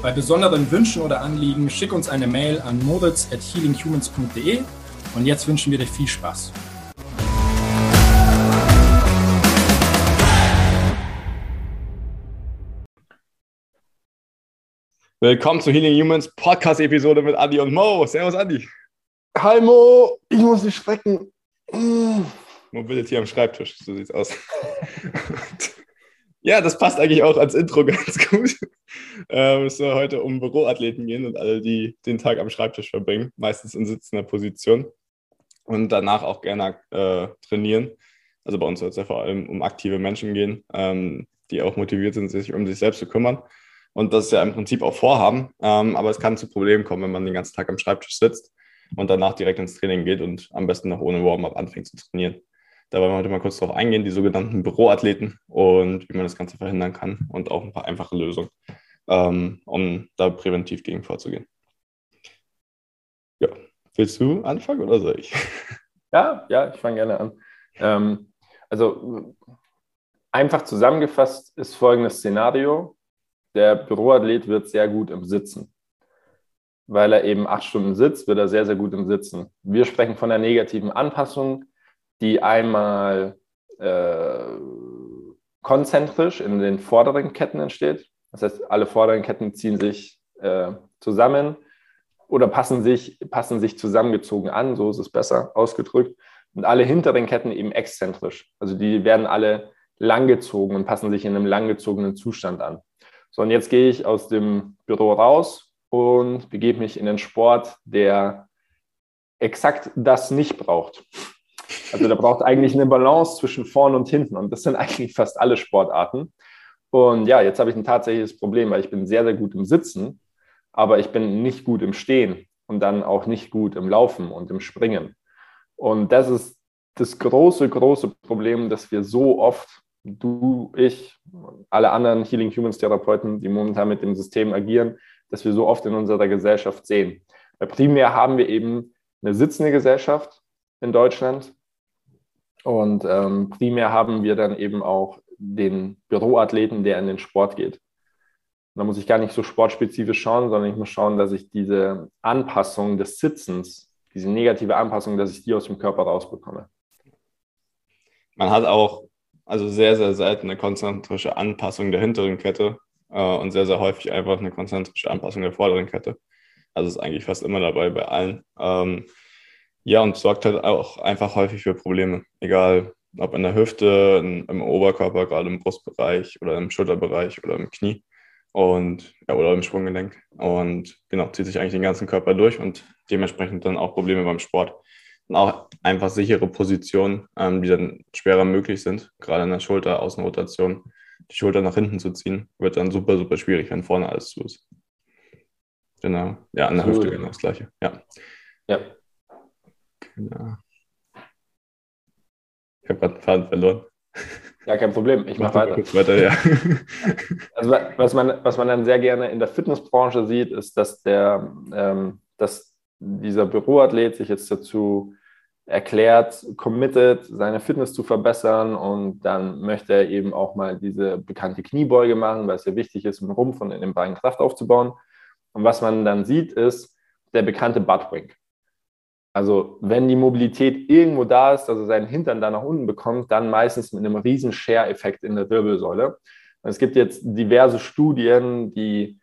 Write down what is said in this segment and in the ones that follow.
Bei besonderen Wünschen oder Anliegen schick uns eine Mail an moritz at healinghumans.de und jetzt wünschen wir dir viel Spaß. Willkommen zu Healing Humans Podcast-Episode mit Andi und Mo. Servus, Andi. Hi Mo, ich muss mich strecken. Mobility am Schreibtisch, so sieht's aus. Ja, das passt eigentlich auch als Intro ganz gut. Ähm, es soll heute um Büroathleten gehen und alle, die den Tag am Schreibtisch verbringen, meistens in sitzender Position und danach auch gerne äh, trainieren. Also bei uns soll es ja vor allem um aktive Menschen gehen, ähm, die auch motiviert sind, sich um sich selbst zu kümmern. Und das ist ja im Prinzip auch Vorhaben, ähm, aber es kann zu Problemen kommen, wenn man den ganzen Tag am Schreibtisch sitzt und danach direkt ins Training geht und am besten noch ohne Warm-up anfängt zu trainieren. Da wollen wir heute mal kurz drauf eingehen, die sogenannten Büroathleten und wie man das Ganze verhindern kann und auch ein paar einfache Lösungen, ähm, um da präventiv gegen vorzugehen. Ja, willst du anfangen oder soll ich? Ja, ja, ich fange gerne an. Ähm, also einfach zusammengefasst ist folgendes Szenario. Der Büroathlet wird sehr gut im Sitzen. Weil er eben acht Stunden sitzt, wird er sehr, sehr gut im Sitzen. Wir sprechen von der negativen Anpassung die einmal äh, konzentrisch in den vorderen Ketten entsteht. Das heißt, alle vorderen Ketten ziehen sich äh, zusammen oder passen sich, passen sich zusammengezogen an, so ist es besser ausgedrückt. Und alle hinteren Ketten eben exzentrisch. Also die werden alle langgezogen und passen sich in einem langgezogenen Zustand an. So, und jetzt gehe ich aus dem Büro raus und begebe mich in den Sport, der exakt das nicht braucht. Also da braucht eigentlich eine Balance zwischen vorn und hinten. Und das sind eigentlich fast alle Sportarten. Und ja, jetzt habe ich ein tatsächliches Problem, weil ich bin sehr, sehr gut im Sitzen, aber ich bin nicht gut im Stehen und dann auch nicht gut im Laufen und im Springen. Und das ist das große, große Problem, dass wir so oft, du, ich, alle anderen Healing Humans Therapeuten, die momentan mit dem System agieren, dass wir so oft in unserer Gesellschaft sehen. Weil primär haben wir eben eine sitzende Gesellschaft in Deutschland und ähm, primär haben wir dann eben auch den Büroathleten, der in den Sport geht. da muss ich gar nicht so sportspezifisch schauen, sondern ich muss schauen, dass ich diese Anpassung des Sitzens, diese negative Anpassung, dass ich die aus dem Körper rausbekomme. Man hat auch also sehr, sehr selten eine konzentrische Anpassung der hinteren Kette äh, und sehr, sehr häufig einfach eine konzentrische Anpassung der vorderen Kette. Also ist eigentlich fast immer dabei bei allen. Ähm, ja, und sorgt halt auch einfach häufig für Probleme. Egal, ob in der Hüfte, in, im Oberkörper, gerade im Brustbereich oder im Schulterbereich oder im Knie und ja, oder im Sprunggelenk. Und genau, zieht sich eigentlich den ganzen Körper durch und dementsprechend dann auch Probleme beim Sport. Und auch einfach sichere Positionen, ähm, die dann schwerer möglich sind, gerade in der Schulter, Außenrotation, die Schulter nach hinten zu ziehen, wird dann super, super schwierig, wenn vorne alles zu ist. Genau, ja, an der Hüfte genau das Gleiche. Ja. Ja, Genau. Ich habe gerade einen Faden verloren. Ja, kein Problem. Ich mache weiter. weiter ja. Also, was, man, was man dann sehr gerne in der Fitnessbranche sieht, ist, dass, der, ähm, dass dieser Büroathlet sich jetzt dazu erklärt, committed, seine Fitness zu verbessern und dann möchte er eben auch mal diese bekannte Kniebeuge machen, weil es ja wichtig ist, im Rumpf und in den Beinen Kraft aufzubauen. Und was man dann sieht, ist der bekannte Buttwink. Also wenn die Mobilität irgendwo da ist, dass er seinen Hintern da nach unten bekommt, dann meistens mit einem riesen Share-Effekt in der Wirbelsäule. Und es gibt jetzt diverse Studien, die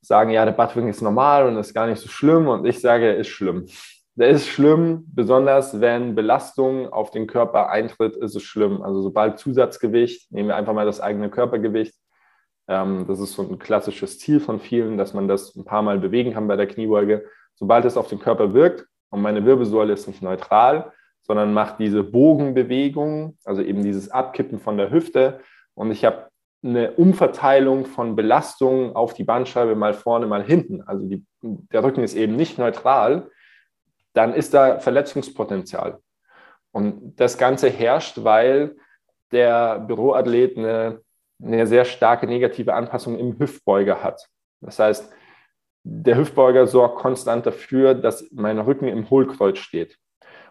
sagen, ja, der Buttwing ist normal und ist gar nicht so schlimm. Und ich sage, er ist schlimm. Der ist schlimm, besonders wenn Belastung auf den Körper eintritt, ist es schlimm. Also sobald Zusatzgewicht, nehmen wir einfach mal das eigene Körpergewicht, ähm, das ist so ein klassisches Ziel von vielen, dass man das ein paar Mal bewegen kann bei der Kniebeuge. Sobald es auf den Körper wirkt, und meine Wirbelsäule ist nicht neutral, sondern macht diese Bogenbewegung, also eben dieses Abkippen von der Hüfte. Und ich habe eine Umverteilung von Belastungen auf die Bandscheibe mal vorne, mal hinten, also die, der Rücken ist eben nicht neutral, dann ist da Verletzungspotenzial. Und das Ganze herrscht, weil der Büroathlet eine, eine sehr starke negative Anpassung im Hüftbeuger hat. Das heißt, der Hüftbeuger sorgt konstant dafür, dass mein Rücken im Hohlkreuz steht.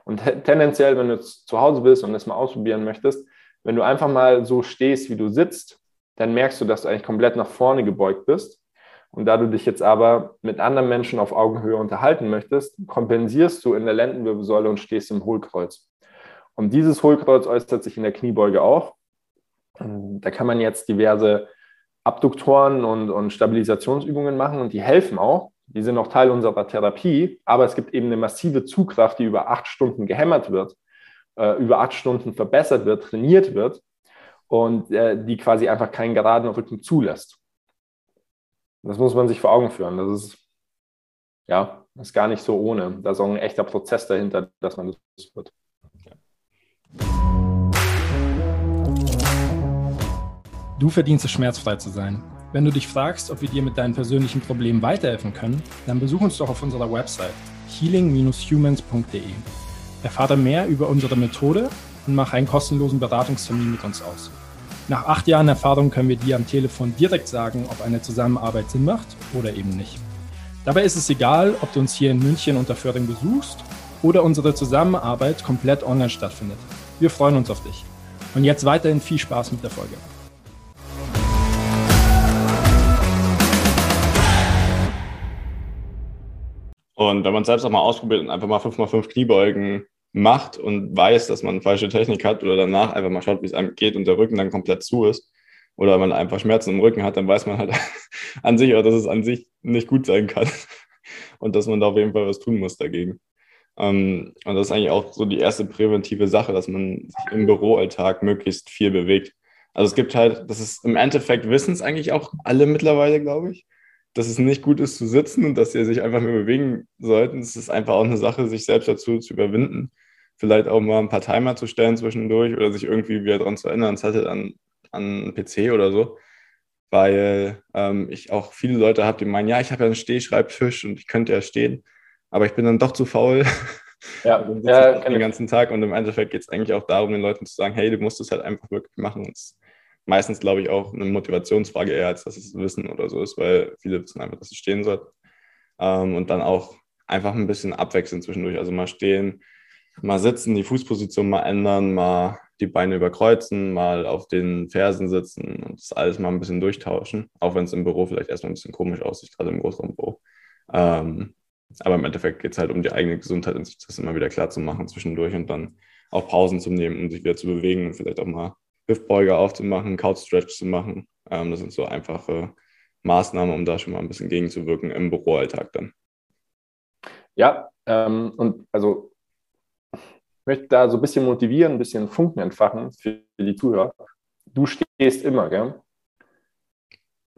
Und tendenziell, wenn du zu Hause bist und das mal ausprobieren möchtest, wenn du einfach mal so stehst, wie du sitzt, dann merkst du, dass du eigentlich komplett nach vorne gebeugt bist. Und da du dich jetzt aber mit anderen Menschen auf Augenhöhe unterhalten möchtest, kompensierst du in der Lendenwirbelsäule und stehst im Hohlkreuz. Und dieses Hohlkreuz äußert sich in der Kniebeuge auch. Da kann man jetzt diverse Abduktoren und, und Stabilisationsübungen machen und die helfen auch. Die sind auch Teil unserer Therapie, aber es gibt eben eine massive Zugkraft, die über acht Stunden gehämmert wird, äh, über acht Stunden verbessert wird, trainiert wird und äh, die quasi einfach keinen geraden Rücken zulässt. Das muss man sich vor Augen führen. Das ist, ja, ist gar nicht so ohne. Da ist auch ein echter Prozess dahinter, dass man das wird. Du verdienst es, schmerzfrei zu sein. Wenn du dich fragst, ob wir dir mit deinen persönlichen Problemen weiterhelfen können, dann besuch uns doch auf unserer Website healing-humans.de. Erfahre mehr über unsere Methode und mach einen kostenlosen Beratungstermin mit uns aus. Nach acht Jahren Erfahrung können wir dir am Telefon direkt sagen, ob eine Zusammenarbeit Sinn macht oder eben nicht. Dabei ist es egal, ob du uns hier in München unter Föhring besuchst oder unsere Zusammenarbeit komplett online stattfindet. Wir freuen uns auf dich. Und jetzt weiterhin viel Spaß mit der Folge. Und wenn man es selbst auch mal ausprobiert und einfach mal 5x5 Kniebeugen macht und weiß, dass man falsche Technik hat oder danach einfach mal schaut, wie es einem geht und der Rücken dann komplett zu ist oder man einfach Schmerzen im Rücken hat, dann weiß man halt an sich auch, dass es an sich nicht gut sein kann und dass man da auf jeden Fall was tun muss dagegen. Ähm, und das ist eigentlich auch so die erste präventive Sache, dass man sich im Büroalltag möglichst viel bewegt. Also es gibt halt, das ist im Endeffekt wissen es eigentlich auch alle mittlerweile, glaube ich, dass es nicht gut ist zu sitzen und dass sie sich einfach mehr bewegen sollten. Es ist einfach auch eine Sache, sich selbst dazu zu überwinden. Vielleicht auch mal ein paar Timer zu stellen zwischendurch oder sich irgendwie wieder daran zu erinnern, es hatte an, an PC oder so. Weil ähm, ich auch viele Leute habe, die meinen, ja, ich habe ja einen Stehschreibtisch und ich könnte ja stehen, aber ich bin dann doch zu faul. Ja, ja den ganzen Tag und im Endeffekt geht es eigentlich auch darum, den Leuten zu sagen, hey, du musst es halt einfach wirklich machen. Und es meistens, glaube ich, auch eine Motivationsfrage eher, als dass es Wissen oder so ist, weil viele wissen einfach, dass es stehen soll. Ähm, und dann auch einfach ein bisschen abwechseln zwischendurch. Also mal stehen, mal sitzen, die Fußposition mal ändern, mal die Beine überkreuzen, mal auf den Fersen sitzen und das alles mal ein bisschen durchtauschen, auch wenn es im Büro vielleicht erstmal ein bisschen komisch aussieht, gerade im Großraumbüro. Ähm, aber im Endeffekt geht es halt um die eigene Gesundheit und sich das immer wieder klar zu machen zwischendurch und dann auch Pausen zu nehmen, um sich wieder zu bewegen und vielleicht auch mal Hüftbeuger aufzumachen, Couch-Stretch zu machen. Ähm, das sind so einfache Maßnahmen, um da schon mal ein bisschen gegenzuwirken im Büroalltag dann. Ja, ähm, und also ich möchte da so ein bisschen motivieren, ein bisschen Funken entfachen für die Zuhörer. Du stehst immer, gell?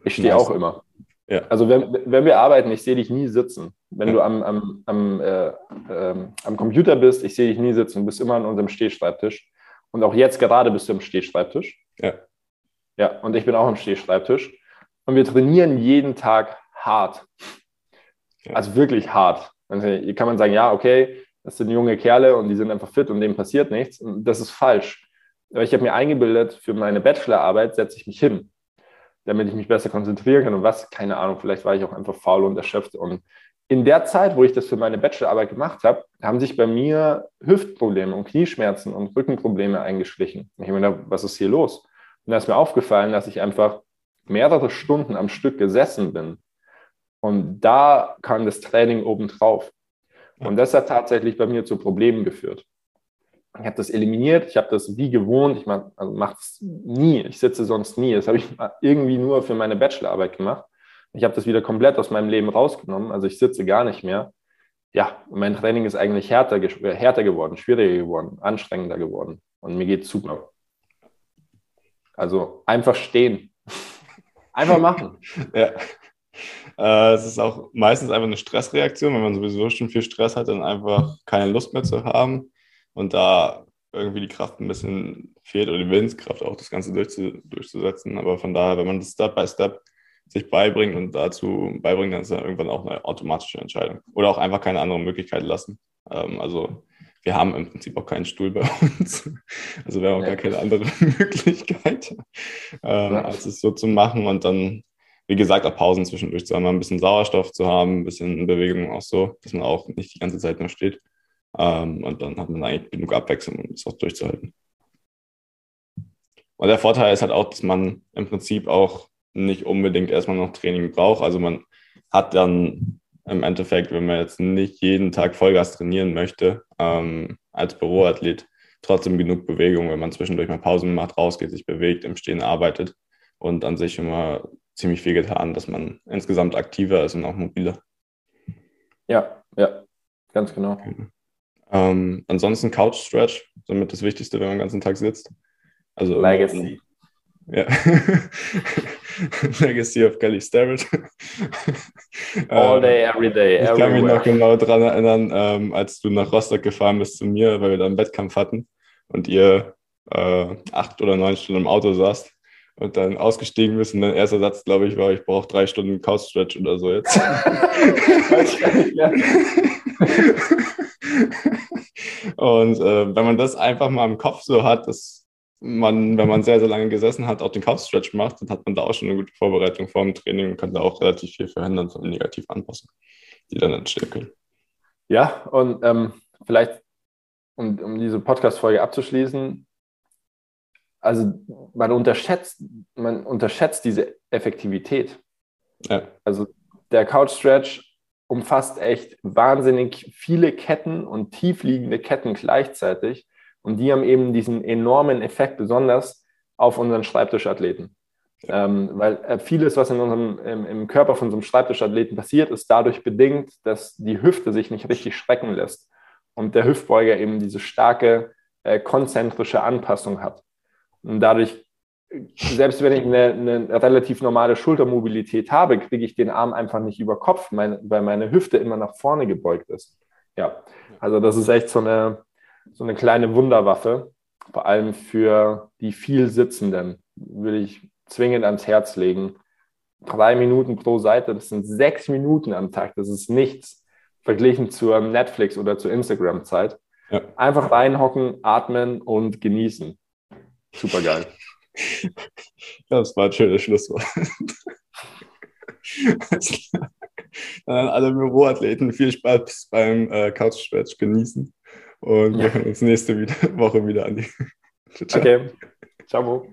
Ich stehe auch immer. Ja. Also wenn, wenn wir arbeiten, ich sehe dich nie sitzen. Wenn ja. du am, am, am, äh, äh, am Computer bist, ich sehe dich nie sitzen, du bist immer an unserem Stehschreibtisch. Und auch jetzt gerade bist du im Stehschreibtisch. Ja. Ja, und ich bin auch im Stehschreibtisch. Und wir trainieren jeden Tag hart. Ja. Also wirklich hart. Also hier kann man sagen, ja, okay, das sind junge Kerle und die sind einfach fit und dem passiert nichts. Und das ist falsch. Aber ich habe mir eingebildet, für meine Bachelorarbeit setze ich mich hin, damit ich mich besser konzentrieren kann. Und was, keine Ahnung, vielleicht war ich auch einfach faul und erschöpft. Und in der Zeit, wo ich das für meine Bachelorarbeit gemacht habe, haben sich bei mir Hüftprobleme und Knieschmerzen und Rückenprobleme eingeschlichen. Ich habe mir gedacht, was ist hier los? Und da ist mir aufgefallen, dass ich einfach mehrere Stunden am Stück gesessen bin. Und da kam das Training obendrauf. Und das hat tatsächlich bei mir zu Problemen geführt. Ich habe das eliminiert, ich habe das wie gewohnt, ich mache also es nie, ich sitze sonst nie. Das habe ich irgendwie nur für meine Bachelorarbeit gemacht. Ich habe das wieder komplett aus meinem Leben rausgenommen. Also ich sitze gar nicht mehr. Ja, mein Training ist eigentlich härter, härter geworden, schwieriger geworden, anstrengender geworden. Und mir geht super. Also einfach stehen. Einfach machen. ja. Äh, es ist auch meistens einfach eine Stressreaktion, wenn man sowieso schon viel Stress hat, dann einfach keine Lust mehr zu haben und da irgendwie die Kraft ein bisschen fehlt oder die Willenskraft auch, das Ganze durchzusetzen. Aber von daher, wenn man das Step by Step sich beibringt und dazu beibringt, dann ist ja irgendwann auch eine automatische Entscheidung. Oder auch einfach keine andere Möglichkeit lassen. Ähm, also wir haben im Prinzip auch keinen Stuhl bei uns. Also wir haben auch ja. gar keine andere Möglichkeit, ähm, ja. als es so zu machen und dann, wie gesagt, auch Pausen zwischendurch zu haben, ein bisschen Sauerstoff zu haben, ein bisschen Bewegung auch so, dass man auch nicht die ganze Zeit nur steht. Ähm, und dann hat man eigentlich genug Abwechslung, um es auch durchzuhalten. Und der Vorteil ist halt auch, dass man im Prinzip auch nicht unbedingt erstmal noch Training braucht. Also man hat dann im Endeffekt, wenn man jetzt nicht jeden Tag Vollgas trainieren möchte, ähm, als Büroathlet, trotzdem genug Bewegung, wenn man zwischendurch mal Pausen macht, rausgeht, sich bewegt, im Stehen arbeitet und an sich immer ziemlich viel getan, dass man insgesamt aktiver ist und auch mobiler. Ja, ja, ganz genau. Ähm, ansonsten Couch Stretch, somit das Wichtigste, wenn man den ganzen Tag sitzt. Also Legacy. Ja. Legacy of Kelly Starrett. All day, every day. Ich everywhere. kann mich noch genau daran erinnern, ähm, als du nach Rostock gefahren bist zu mir, weil wir da einen Wettkampf hatten und ihr äh, acht oder neun Stunden im Auto saßt und dann ausgestiegen bist und dein erster Satz, glaube ich, war, ich brauche drei Stunden Couch Stretch oder so jetzt. und äh, wenn man das einfach mal im Kopf so hat, dass man, wenn man sehr, sehr lange gesessen hat, auch den Couch-Stretch macht, dann hat man da auch schon eine gute Vorbereitung vor dem Training und kann da auch relativ viel verhindern von negativen Anpassungen, die dann entstehen können. Ja, und ähm, vielleicht, um, um diese Podcast-Folge abzuschließen, also man unterschätzt, man unterschätzt diese Effektivität. Ja. Also der Couch-Stretch umfasst echt wahnsinnig viele Ketten und tiefliegende Ketten gleichzeitig. Und die haben eben diesen enormen Effekt, besonders auf unseren Schreibtischathleten. Ähm, weil äh, vieles, was in unserem, im, im, Körper von so einem Schreibtischathleten passiert, ist dadurch bedingt, dass die Hüfte sich nicht richtig strecken lässt und der Hüftbeuger eben diese starke äh, konzentrische Anpassung hat. Und dadurch, selbst wenn ich eine, eine relativ normale Schultermobilität habe, kriege ich den Arm einfach nicht über Kopf, mein, weil meine Hüfte immer nach vorne gebeugt ist. Ja, also das ist echt so eine, so eine kleine Wunderwaffe, vor allem für die viel Sitzenden, würde ich zwingend ans Herz legen. Drei Minuten pro Seite, das sind sechs Minuten am Tag, das ist nichts verglichen zur Netflix- oder zur Instagram-Zeit. Ja. Einfach reinhocken, atmen und genießen. Super geil. Das war ein schönes Schlusswort. Dann an alle Büroathleten viel Spaß beim äh, Couch-Stretch genießen. Und wir hören uns nächste Woche wieder an. Ciao. Okay. Ciao.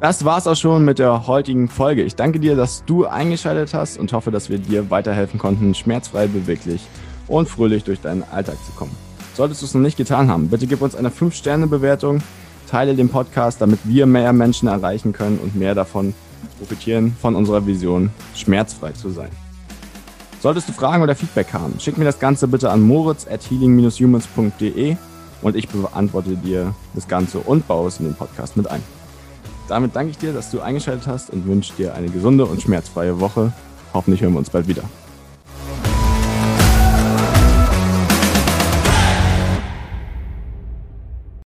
Das war's auch schon mit der heutigen Folge. Ich danke dir, dass du eingeschaltet hast und hoffe, dass wir dir weiterhelfen konnten, schmerzfrei, beweglich und fröhlich durch deinen Alltag zu kommen. Solltest du es noch nicht getan haben, bitte gib uns eine 5-Sterne-Bewertung, teile den Podcast, damit wir mehr Menschen erreichen können und mehr davon profitieren von unserer Vision, schmerzfrei zu sein. Solltest du Fragen oder Feedback haben, schick mir das Ganze bitte an moritz at healing-humans.de und ich beantworte dir das Ganze und baue es in den Podcast mit ein. Damit danke ich dir, dass du eingeschaltet hast und wünsche dir eine gesunde und schmerzfreie Woche. Hoffentlich hören wir uns bald wieder.